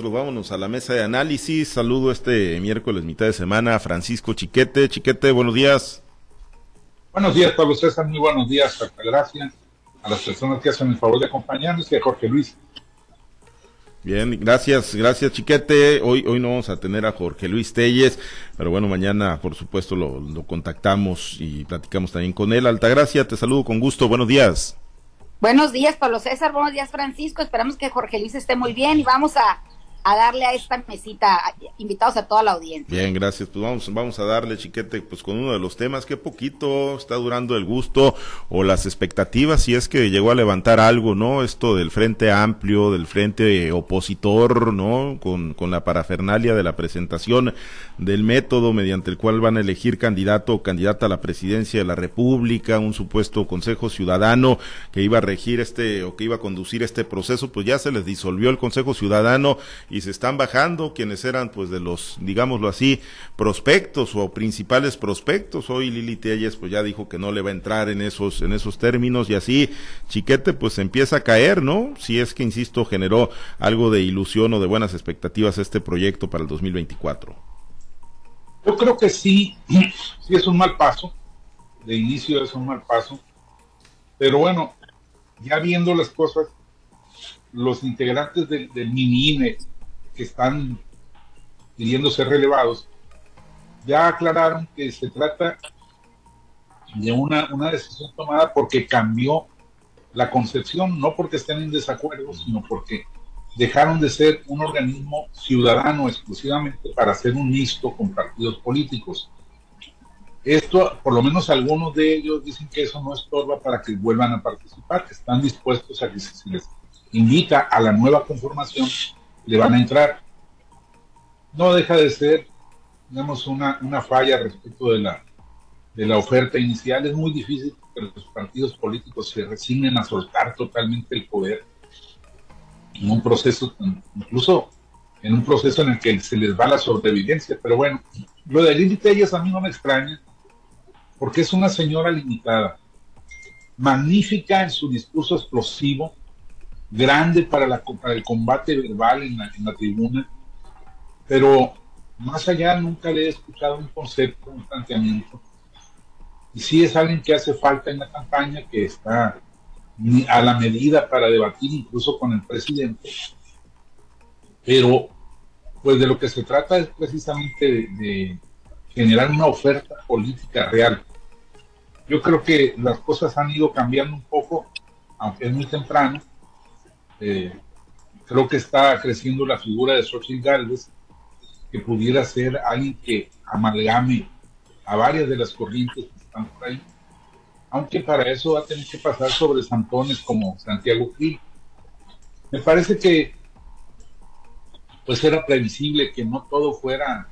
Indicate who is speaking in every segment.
Speaker 1: Vámonos a la mesa de análisis. Saludo este miércoles, mitad de semana, a Francisco Chiquete. Chiquete, buenos días.
Speaker 2: Buenos días, Pablo César. Muy buenos días, Gracias a las personas que hacen el favor de acompañarnos y a Jorge Luis.
Speaker 1: Bien, gracias, gracias Chiquete. Hoy, hoy no vamos a tener a Jorge Luis Telles, pero bueno, mañana por supuesto lo, lo contactamos y platicamos también con él. Altagracia, te saludo con gusto. Buenos días.
Speaker 3: Buenos días, Pablo César. Buenos días, Francisco. Esperamos que Jorge Luis esté muy bien y vamos a a darle a esta mesita, invitados a toda la audiencia.
Speaker 1: Bien, gracias. Pues vamos, vamos a darle, chiquete, pues con uno de los temas, qué poquito está durando el gusto o las expectativas, si es que llegó a levantar algo, ¿no? Esto del Frente Amplio, del Frente Opositor, ¿no? Con, con la parafernalia de la presentación del método mediante el cual van a elegir candidato o candidata a la presidencia de la República, un supuesto Consejo Ciudadano que iba a regir este o que iba a conducir este proceso, pues ya se les disolvió el Consejo Ciudadano y se están bajando quienes eran pues de los, digámoslo así, prospectos o principales prospectos. Hoy Lili Telles pues ya dijo que no le va a entrar en esos, en esos términos y así Chiquete pues empieza a caer, ¿no? Si es que, insisto, generó algo de ilusión o de buenas expectativas este proyecto para el 2024.
Speaker 2: Yo creo que sí, sí es un mal paso, de inicio es un mal paso, pero bueno, ya viendo las cosas, los integrantes del, del mini INE que están pidiendo ser relevados, ya aclararon que se trata de una, una decisión tomada porque cambió la concepción, no porque estén en desacuerdo, sino porque dejaron de ser un organismo ciudadano exclusivamente para ser un mixto con partidos políticos. Esto, por lo menos algunos de ellos dicen que eso no estorba para que vuelvan a participar, que están dispuestos a que se les invita a la nueva conformación le van a entrar. No deja de ser, digamos, una, una falla respecto de la, de la oferta inicial. Es muy difícil que los partidos políticos se resignen a soltar totalmente el poder en un proceso, incluso en un proceso en el que se les va la sobrevivencia. Pero bueno, lo de Lili Tellas a mí no me extraña, porque es una señora limitada, magnífica en su discurso explosivo, grande para, la, el combate verbal en la, tribuna, pero más allá nunca le he escuchado un concepto, un planteamiento. Y sí es alguien que hace falta en la campaña, que está a la medida para debatir incluso con el presidente, pero pues de lo que se trata es precisamente de generar una oferta política real. Yo creo que las cosas han ido cambiando un poco, aunque es muy temprano, eh, creo que está creciendo la figura de Xochitl Galvez, que pudiera ser alguien que amalgame a varias de las corrientes que están por ahí, aunque para eso va a tener que pasar sobre santones como Santiago Gil. Me parece que pues era previsible que no todo fuera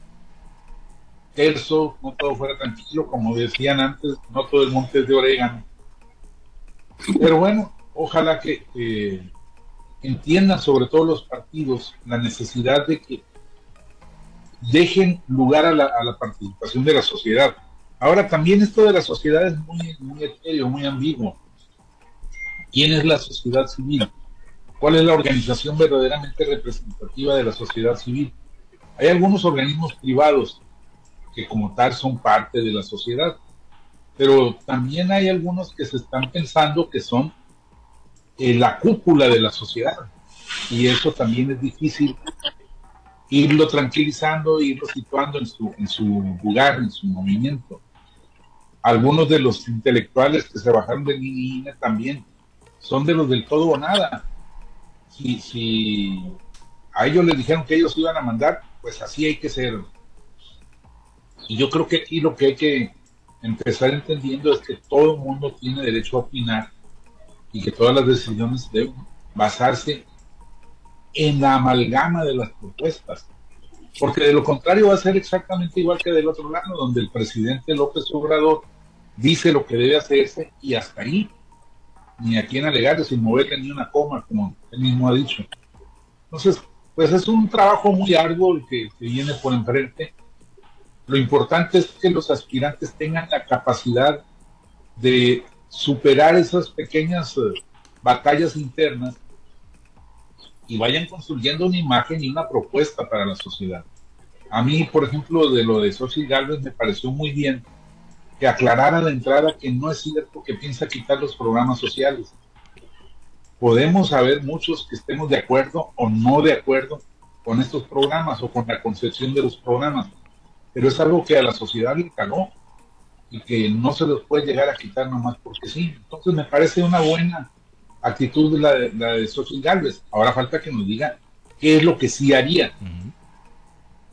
Speaker 2: terso, no todo fuera tranquilo, como decían antes, no todo el monte es de orégano. Pero bueno, ojalá que entiendan sobre todo los partidos la necesidad de que dejen lugar a la, participación de la sociedad. Ahora también esto de la sociedad es muy, muy etéreo, muy ambiguo. ¿Quién es la sociedad civil? ¿Cuál es la organización verdaderamente representativa de la sociedad civil? Hay algunos organismos privados que como tal son parte de la sociedad, pero también hay algunos que se están pensando que son en la cúpula de la sociedad. Y eso también es difícil irlo tranquilizando, irlo situando en su, lugar, en su movimiento. Algunos de los intelectuales que se bajaron de INE también son de los del todo o nada. Si, si a ellos les dijeron que ellos iban a mandar, pues así hay que ser. Y yo creo que aquí lo que hay que empezar entendiendo es que todo el mundo tiene derecho a opinar y que todas las decisiones deben basarse en la amalgama de las propuestas. Porque de lo contrario va a ser exactamente igual que del otro lado, donde el presidente López Obrador dice lo que debe hacerse y hasta ahí, ni a quién alegar, sin moverle ni una coma, como él mismo ha dicho. Entonces, pues es un trabajo muy arduo el que, que viene por enfrente. Lo importante es que los aspirantes tengan la capacidad de superar esas pequeñas eh, batallas internas y vayan construyendo una imagen y una propuesta para la sociedad. A mí, por ejemplo, de lo de Sochi Galvez me pareció muy bien que aclarara de entrada que no es cierto que piensa quitar los programas sociales. Podemos haber muchos que estemos de acuerdo o no de acuerdo con estos programas o con la concepción de los programas, pero es algo que a la sociedad le caló y que no se los puede llegar a quitar nomás porque sí. Entonces me parece una buena actitud de la de, la de Galvez. Ahora falta que nos diga qué es lo que sí haría.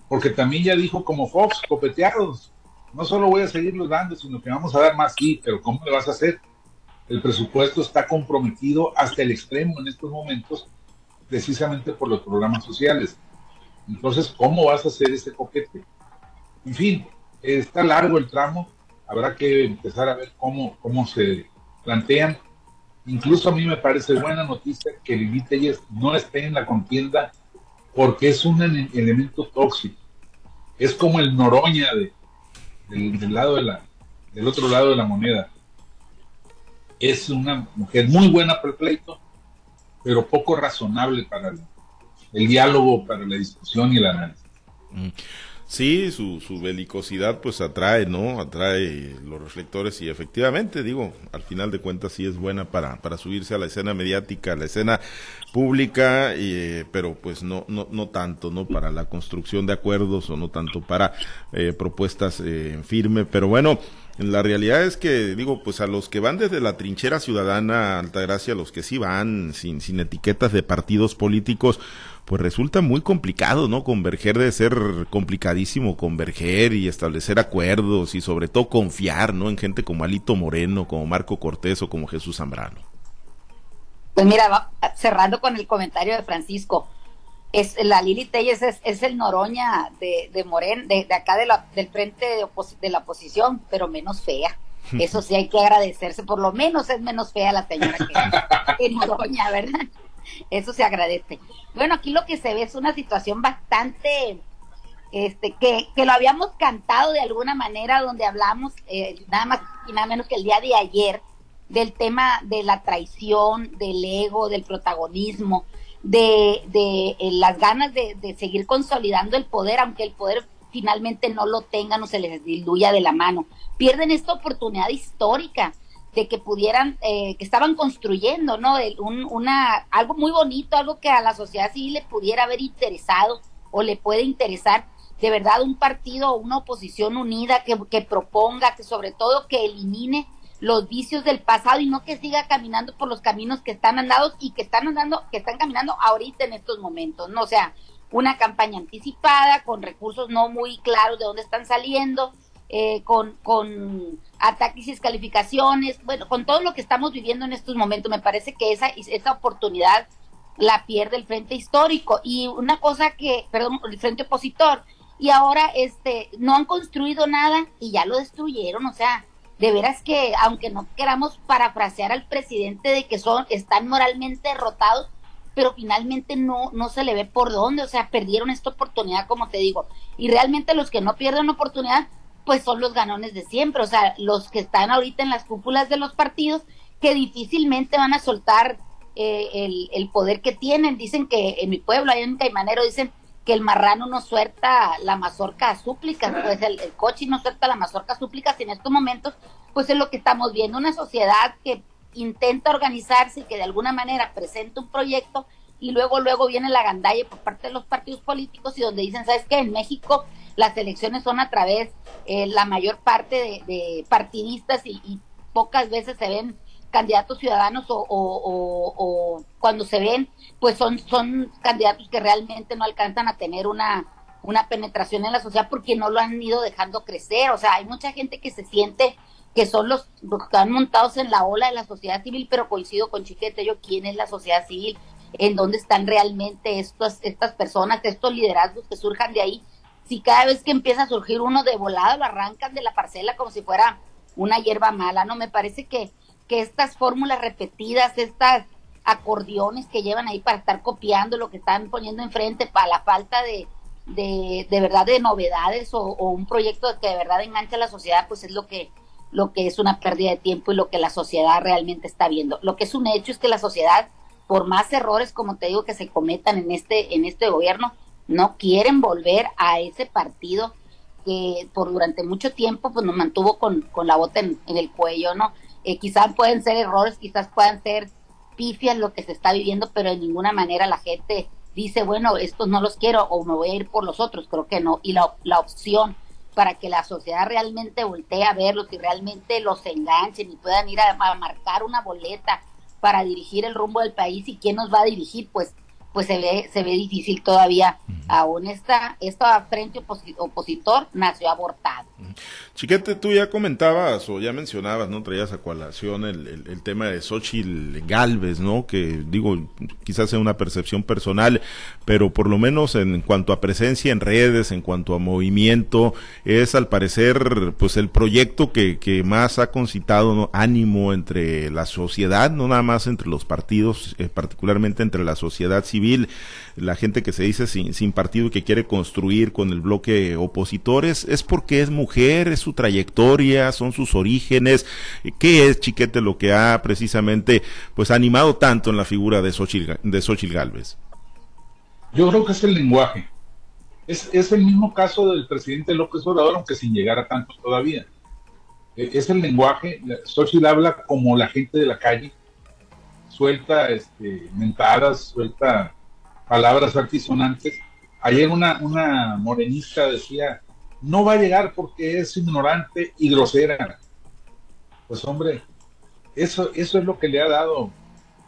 Speaker 2: Porque también ya dijo como Fox, copeteados, no solo voy a seguirlos dando, sino que vamos a dar más, sí, pero ¿cómo le vas a hacer? El presupuesto está comprometido hasta el extremo en estos momentos, precisamente por los programas sociales. Entonces, ¿cómo vas a hacer ese coquete? En fin, está largo el tramo, habrá que empezar a ver cómo, cómo se plantean. Incluso a mí me parece buena noticia que Lili Telles no esté en la contienda porque es un elemento tóxico. Es como el Noroña de, del, lado de la, del otro lado de la moneda. Es una mujer muy buena para el pleito, pero poco razonable para el, diálogo, para la discusión y el análisis.
Speaker 1: Mm. Sí, su, su belicosidad pues atrae, ¿no? Atrae los reflectores y efectivamente, digo, al final de cuentas sí es buena para, para subirse a la escena mediática, a la escena pública, eh, pero pues no, no, no tanto, ¿no? Para la construcción de acuerdos o no tanto para eh, propuestas eh, en firme, pero bueno, la realidad es que, digo, pues a los que van desde la trinchera ciudadana Altagracia, a los que sí van sin, sin etiquetas de partidos políticos, pues resulta muy complicado, ¿no? Converger de ser complicadísimo, converger y establecer acuerdos y sobre todo confiar, ¿no? En gente como Alito Moreno, como Marco Cortés o como Jesús Zambrano.
Speaker 3: Pues mira, cerrando con el comentario de Francisco, es la Lili Telles es, el Noroña de, de Moren, de, acá de la, del frente de, de la oposición, pero menos fea. Eso sí hay que agradecerse, por lo menos es menos fea la señora que, que Noroña, ¿verdad? Eso se agradece. Bueno, aquí lo que se ve es una situación bastante, este, que, que lo habíamos cantado de alguna manera, donde hablamos eh, nada más y nada menos que el día de ayer del tema de la traición, del ego, del protagonismo, de, de eh, las ganas de, de, seguir consolidando el poder, aunque el poder finalmente no lo tengan o se les diluya de la mano. Pierden esta oportunidad histórica de que pudieran, eh, que estaban construyendo, ¿no? Un, una, algo muy bonito, algo que a la sociedad civil le pudiera haber interesado o le puede interesar, de verdad, un partido o una oposición unida que, que proponga, que sobre todo que elimine los vicios del pasado y no que siga caminando por los caminos que están andados y que están andando, que están caminando ahorita en estos momentos, ¿no? O sea, una campaña anticipada con recursos no muy claros de dónde están saliendo, eh, con, con ataques y descalificaciones, bueno, con todo lo que estamos viviendo en estos momentos, me parece que esa, esa oportunidad la pierde el frente histórico y una cosa que, perdón, el frente opositor, y ahora este no han construido nada y ya lo destruyeron, o sea, de veras que aunque no queramos parafrasear al presidente de que son están moralmente derrotados, pero finalmente no no se le ve por dónde, o sea, perdieron esta oportunidad como te digo, y realmente los que no pierden oportunidad pues son los ganones de siempre, o sea, los que están ahorita en las cúpulas de los partidos que difícilmente van a soltar eh, el, el, poder que tienen. Dicen que en mi pueblo, hay un caimanero, dicen que el marrano no suelta la mazorca a súplicas, pues el, coche no suelta la mazorca a súplicas y en estos momentos, pues es lo que estamos viendo, una sociedad que intenta organizarse y que de alguna manera presenta un proyecto y luego, luego viene la gandalla por parte de los partidos políticos y donde dicen, ¿sabes qué? En México las elecciones son a través, eh, la mayor parte de, partidistas y, pocas veces se ven candidatos ciudadanos o, o, cuando se ven, pues son, son candidatos que realmente no alcanzan a tener una, una penetración en la sociedad porque no lo han ido dejando crecer. O sea, hay mucha gente que se siente que son los, que están montados en la ola de la sociedad civil, pero coincido con Chiquete, yo, ¿quién es la sociedad civil? ¿En dónde están realmente estos, estas personas, estos liderazgos que surjan de ahí? si cada vez que empieza a surgir uno de volado lo arrancan de la parcela como si fuera una hierba mala, ¿no? Me parece que, estas fórmulas repetidas, estas acordeones que llevan ahí para estar copiando lo que están poniendo enfrente para la falta de, de, de verdad de novedades o, un proyecto que de verdad enganche a la sociedad, pues es lo que, lo que es una pérdida de tiempo y lo que la sociedad realmente está viendo. Lo que es un hecho es que la sociedad por más errores, como te digo, que se cometan en este, en este gobierno, no quieren volver a ese partido que por durante mucho tiempo pues nos mantuvo con, con la bota en, el cuello, ¿no? Eh, quizás pueden ser errores, quizás puedan ser pifias lo que se está viviendo, pero de ninguna manera la gente dice, bueno, estos no los quiero o me voy a ir por los otros, creo que no. Y la, la opción para que la sociedad realmente voltee a verlos y realmente los enganchen y puedan ir a, marcar una boleta para dirigir el rumbo del país y quién nos va a dirigir, pues pues se ve se ve difícil todavía. Aún esta esta frente opositor nació abortado
Speaker 1: Chiquete, tú ya comentabas o ya mencionabas, ¿no? Traías a colación el, tema de Xochitl Galvez, ¿no? Que digo, quizás sea una percepción personal, pero por lo menos en, cuanto a presencia en redes, en cuanto a movimiento, es al parecer, pues el proyecto que, que más ha concitado ánimo entre la sociedad, no nada más entre los partidos, eh, particularmente entre la sociedad civil, la gente que se dice sin, sin partido y que quiere construir con el bloque opositores, es porque es mujer, es su trayectoria, son sus orígenes. ¿Qué es, Chiquete, lo que ha precisamente pues animado tanto en la figura de Xochitl, de Xochitl Galvez?
Speaker 2: Yo creo que es el lenguaje. Es, es el mismo caso del presidente López Obrador, aunque sin llegar a tanto todavía. E, es el lenguaje. Xochitl habla como la gente de la calle, suelta este, mentadas, suelta palabras altisonantes. Ayer una, una morenista decía, no va a llegar porque es ignorante y grosera. Pues hombre, eso, eso es lo que le ha dado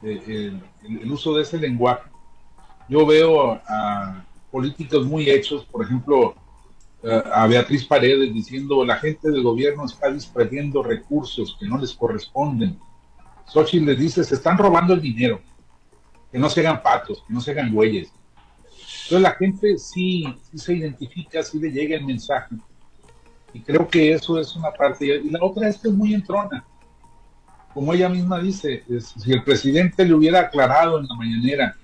Speaker 2: eh, el, uso de ese lenguaje. Yo veo a, políticos muy hechos, por ejemplo, eh, a Beatriz Paredes diciendo la gente del gobierno está disperdiendo recursos que no les corresponden. Xochitl les dice, se están robando el dinero, que no se hagan patos, que no se hagan güeyes. Entonces la gente sí, se identifica, sí le llega el mensaje. Y creo que eso es una parte. Y la otra es que es muy entrona. Como ella misma dice, si el presidente le hubiera aclarado en la mañanera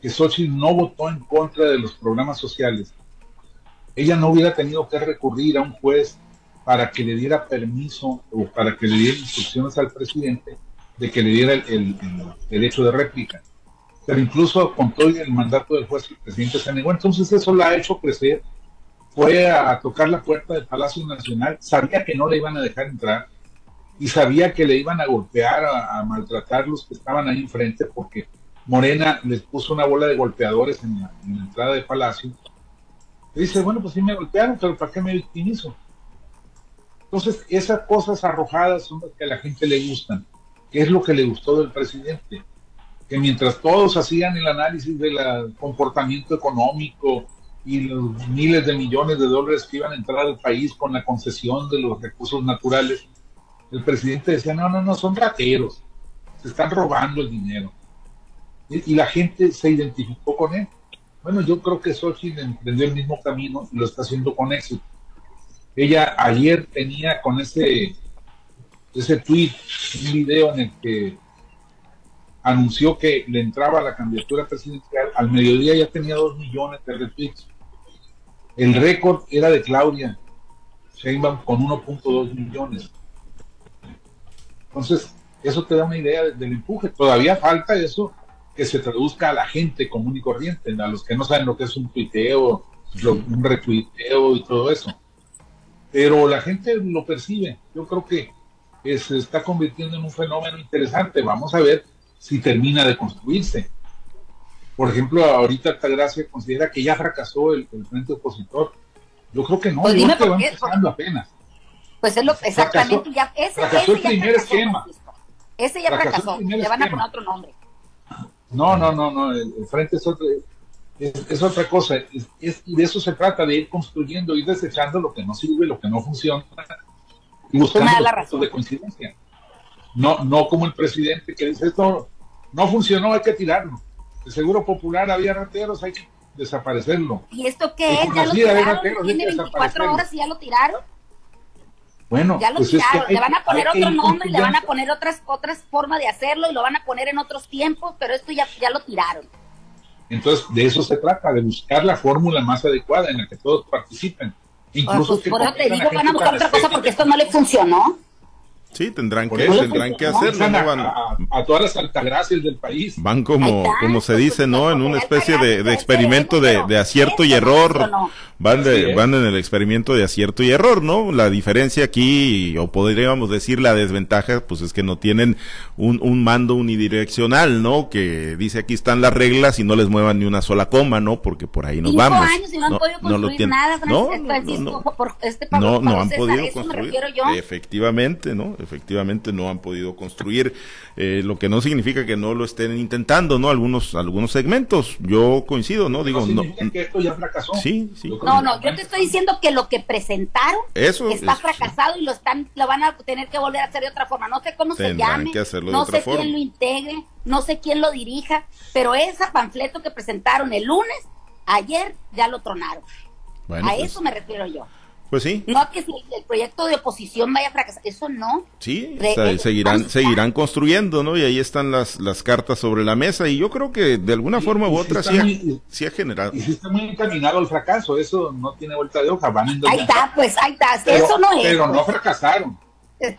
Speaker 2: que Xochitl no votó en contra de los programas sociales, ella no hubiera tenido que recurrir a un juez para que le diera permiso o para que le diera instrucciones al presidente de que le diera el, el derecho de réplica pero incluso con todo el mandato del juez, el presidente se negó. Entonces eso la ha hecho crecer. Fue a tocar la puerta del Palacio Nacional, sabía que no le iban a dejar entrar y sabía que le iban a golpear, a, maltratar los que estaban ahí enfrente, porque Morena les puso una bola de golpeadores en la, entrada del Palacio. Dice, bueno, pues sí me golpearon, pero ¿para qué me victimizo? Entonces, esas cosas arrojadas son las que a la gente le gustan, que es lo que le gustó del presidente que mientras todos hacían el análisis del comportamiento económico y los miles de millones de dólares que iban a entrar al país con la concesión de los recursos naturales, el presidente decía, no, no, no, son rateros, se están robando el dinero. Y, la gente se identificó con él. Bueno, yo creo que Xochitl emprendió el mismo camino y lo está haciendo con éxito. Ella ayer tenía con ese, ese tweet un video en el que anunció que le entraba a la candidatura presidencial, al mediodía ya tenía dos millones de retweets. El récord era de Claudia Sheinbaum con 1.2 millones. Entonces, eso te da una idea del empuje. Todavía falta eso que se traduzca a la gente común y corriente, a los que no saben lo que es un tuiteo, un retuiteo y todo eso. Pero la gente lo percibe. Yo creo que se está convirtiendo en un fenómeno interesante. Vamos a ver si termina de construirse. Por ejemplo, ahorita Altagracia considera que ya fracasó el, frente opositor. Yo creo que no, pues yo que va empezando apenas.
Speaker 3: Pues es lo exactamente, ya, ese,
Speaker 2: fracasó el primer esquema.
Speaker 3: Ese ya fracasó, le van a poner otro nombre.
Speaker 2: No, no, no, no, el, frente es, otro, es, otra cosa, y de eso se trata, de ir construyendo, ir desechando lo que no sirve, lo que no funciona, y buscando la razón. de coincidencia. No, no como el presidente que dice esto no funcionó, hay que tirarlo. El Seguro Popular había rateros, hay que desaparecerlo.
Speaker 3: ¿Y esto qué es? ¿Ya lo tiraron? ¿Tiene 24 horas y ya lo tiraron?
Speaker 2: Bueno,
Speaker 3: ya lo pues tiraron, le van a poner otro nombre, le van a poner otras otras formas de hacerlo y lo van a poner en otros tiempos, pero esto ya, ya lo tiraron.
Speaker 2: Entonces, de eso se trata, de buscar la fórmula más adecuada en la que todos participen.
Speaker 3: Incluso pues, por eso te digo, van a buscar otra cosa porque esto no le funcionó.
Speaker 1: Sí, tendrán que, tendrán que hacerlo.
Speaker 2: A, todas las altagracias del país.
Speaker 1: Van como, como se dice, ¿no? En una especie de, experimento de, acierto y error. Van, de, van en el experimento de acierto y error, ¿no? La diferencia aquí, o podríamos decir la desventaja, pues es que no tienen un, un mando unidireccional, ¿no? Que dice aquí están las reglas y no les muevan ni una sola coma, ¿no? Porque por ahí nos Cinco vamos.
Speaker 3: años y no, han podido construir nada,
Speaker 1: no, por este no, no han podido construir. Efectivamente, ¿no? Efectivamente no han podido construir, eh, lo que no significa que no lo estén intentando, ¿no? Algunos, algunos segmentos, yo coincido, ¿no? Digo, no.
Speaker 2: que esto ya fracasó.
Speaker 1: Sí, sí.
Speaker 3: No, no, yo te estoy diciendo que lo que presentaron está fracasado y lo están, lo van a tener que volver a hacer de otra forma. No sé cómo se llame, no sé quién lo integre, no sé quién lo dirija, pero ese panfleto que presentaron el lunes, ayer ya lo tronaron. a pues eso me refiero yo.
Speaker 1: Pues sí.
Speaker 3: No que si el proyecto de oposición vaya a fracasar, eso no.
Speaker 1: Sí, seguirán, seguirán construyendo, ¿no? Y ahí están las, las cartas sobre la mesa y yo creo que de alguna forma u otra sí, ha, generado.
Speaker 2: Y si está muy encaminado al fracaso, eso no tiene vuelta de hoja, van
Speaker 3: Ahí está, pues ahí está, eso no es.
Speaker 2: Pero no fracasaron.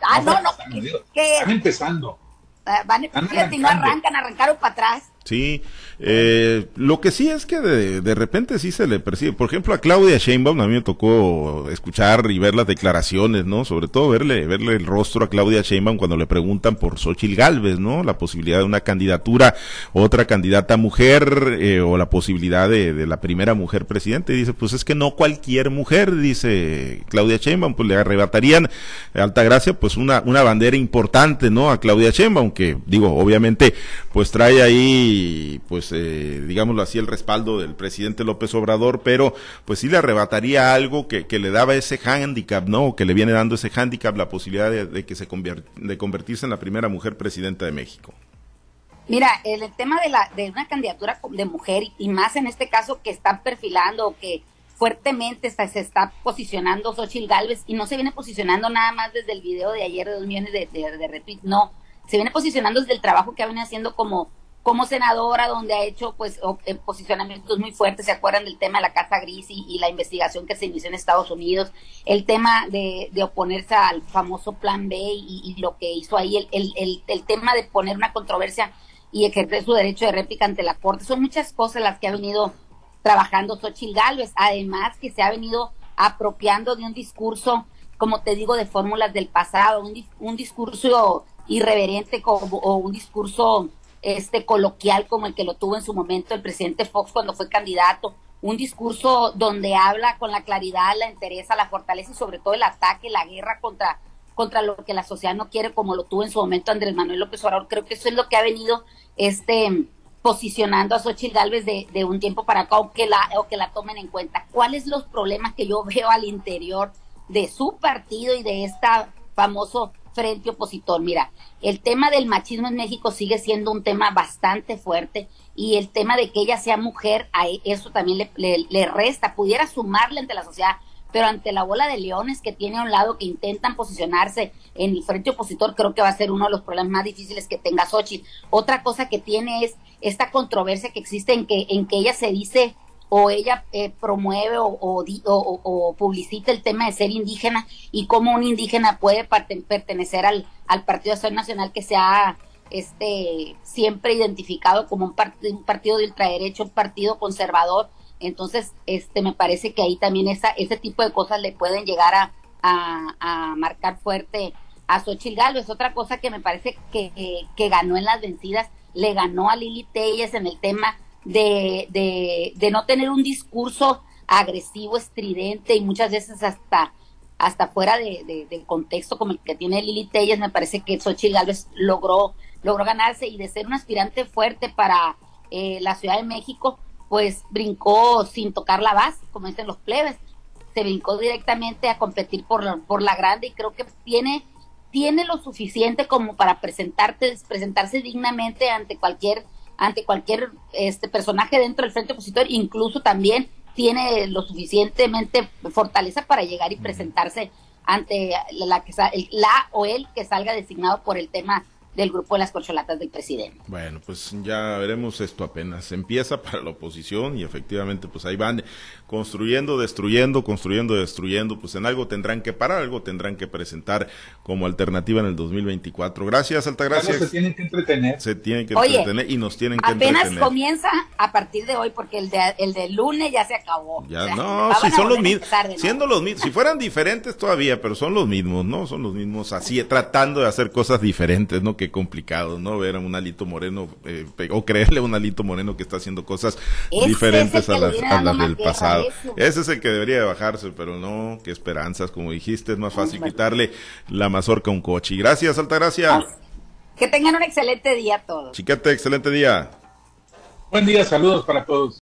Speaker 3: Ah, no, no,
Speaker 2: están empezando.
Speaker 3: Ah, van, y no arrancan, arrancaron para atrás.
Speaker 1: Sí, eh, lo que sí es que de, de, repente sí se le percibe. Por ejemplo, a Claudia Sheinbaum a mí me tocó escuchar y ver las declaraciones, ¿no? Sobre todo verle, verle el rostro a Claudia Sheinbaum cuando le preguntan por Xochil Galvez, ¿no? La posibilidad de una candidatura, otra candidata mujer, eh, o la posibilidad de, de, la primera mujer presidente. Y dice, pues es que no cualquier mujer, dice Claudia Sheinbaum, pues le arrebatarían Altagracia, pues una, una bandera importante, ¿no? A Claudia Sheinbaum, que digo, obviamente, pues trae ahí pues eh, digámoslo así el respaldo del presidente López Obrador, pero pues sí le arrebataría algo que, le daba ese handicap, ¿no? Que le viene dando ese handicap la posibilidad de, que se de convertirse en la primera mujer presidenta de México.
Speaker 3: Mira, el, tema de, la, de una candidatura de mujer y más en este caso que están perfilando que fuertemente se está posicionando Xochitl Galvez y no se viene posicionando nada más desde el video de ayer de dos millones de, de retweets, no, se viene posicionando desde el trabajo que viene haciendo como como senadora, donde ha hecho pues eh, posicionamientos muy fuertes, se acuerdan del tema de la Casa Gris y, la investigación que se inició en Estados Unidos, el tema de, oponerse al famoso Plan B y, lo que hizo ahí, el, el, el, tema de poner una controversia y ejercer su derecho de réplica ante la Corte, son muchas cosas las que ha venido trabajando Xochitl Gálvez, además que se ha venido apropiando de un discurso, como te digo, de fórmulas del pasado, un, un discurso irreverente como, o un discurso este coloquial como el que lo tuvo en su momento el presidente Fox cuando fue candidato, un discurso donde habla con la claridad, la interesa, la fortaleza y sobre todo el ataque, la guerra contra contra lo que la sociedad no quiere como lo tuvo en su momento Andrés Manuel López Obrador. Creo que eso es lo que ha venido este posicionando a Xochitl Gálvez de, de un tiempo para acá o que la o que la tomen en cuenta. ¿Cuáles los problemas que yo veo al interior de su partido y de esta famoso frente opositor. Mira, el tema del machismo en México sigue siendo un tema bastante fuerte y el tema de que ella sea mujer, a eso también le, resta, pudiera sumarle ante la sociedad, pero ante la bola de leones que tiene a un lado que intentan posicionarse en el frente opositor, creo que va a ser uno de los problemas más difíciles que tenga Xochitl. Otra cosa que tiene es esta controversia que existe en que, en que ella se dice o ella eh, promueve o, publicita el tema de ser indígena y cómo un indígena puede pertenecer al, al Partido Acción Nacional que se ha este, siempre identificado como un, un partido de ultraderecho, un partido conservador. Entonces, este, me parece que ahí también esa, ese tipo de cosas le pueden llegar a, marcar fuerte a Xochitl Es Otra cosa que me parece que, que ganó en las vencidas, le ganó a Lili Telles en el tema de, de, no tener un discurso agresivo, estridente y muchas veces hasta hasta fuera de, del contexto como el que tiene Lili Telles, me parece que Xochitl Gálvez logró, logró ganarse y de ser un aspirante fuerte para eh, la Ciudad de México, pues brincó sin tocar la base, como dicen los plebes, se brincó directamente a competir por la, por la grande y creo que tiene, tiene lo suficiente como para presentarte, presentarse dignamente ante cualquier ante cualquier este personaje dentro del frente opositor, incluso también tiene lo suficientemente fortaleza para llegar y presentarse ante la, que la o él que salga designado por el tema del grupo de las corcholatas del presidente.
Speaker 1: Bueno, pues ya veremos esto apenas. Empieza para la oposición y efectivamente pues ahí van construyendo, destruyendo, construyendo, destruyendo. Pues en algo tendrán que parar, algo tendrán que presentar como alternativa en el 2024. Gracias, Altagracia.
Speaker 2: se tienen que entretener.
Speaker 1: Se tienen que entretener y nos tienen que
Speaker 3: apenas comienza a partir de hoy porque el de, el de lunes ya se acabó.
Speaker 1: Ya, no, si son los mismos. Siendo los mismos. Si fueran diferentes todavía, pero son los mismos, ¿no? Son los mismos así, tratando de hacer cosas diferentes, ¿no? Que complicado, ¿no? Ver a un Alito Moreno eh, o creerle a un Alito Moreno que está haciendo cosas diferentes a las, del pasado. Ese es el que debería de bajarse, pero no, qué esperanzas, como dijiste, es más fácil quitarle la mazorca a un coche. Gracias, Altagracia.
Speaker 3: Que tengan un excelente día todos.
Speaker 1: Chiquete, excelente día.
Speaker 2: Buen día, saludos para todos.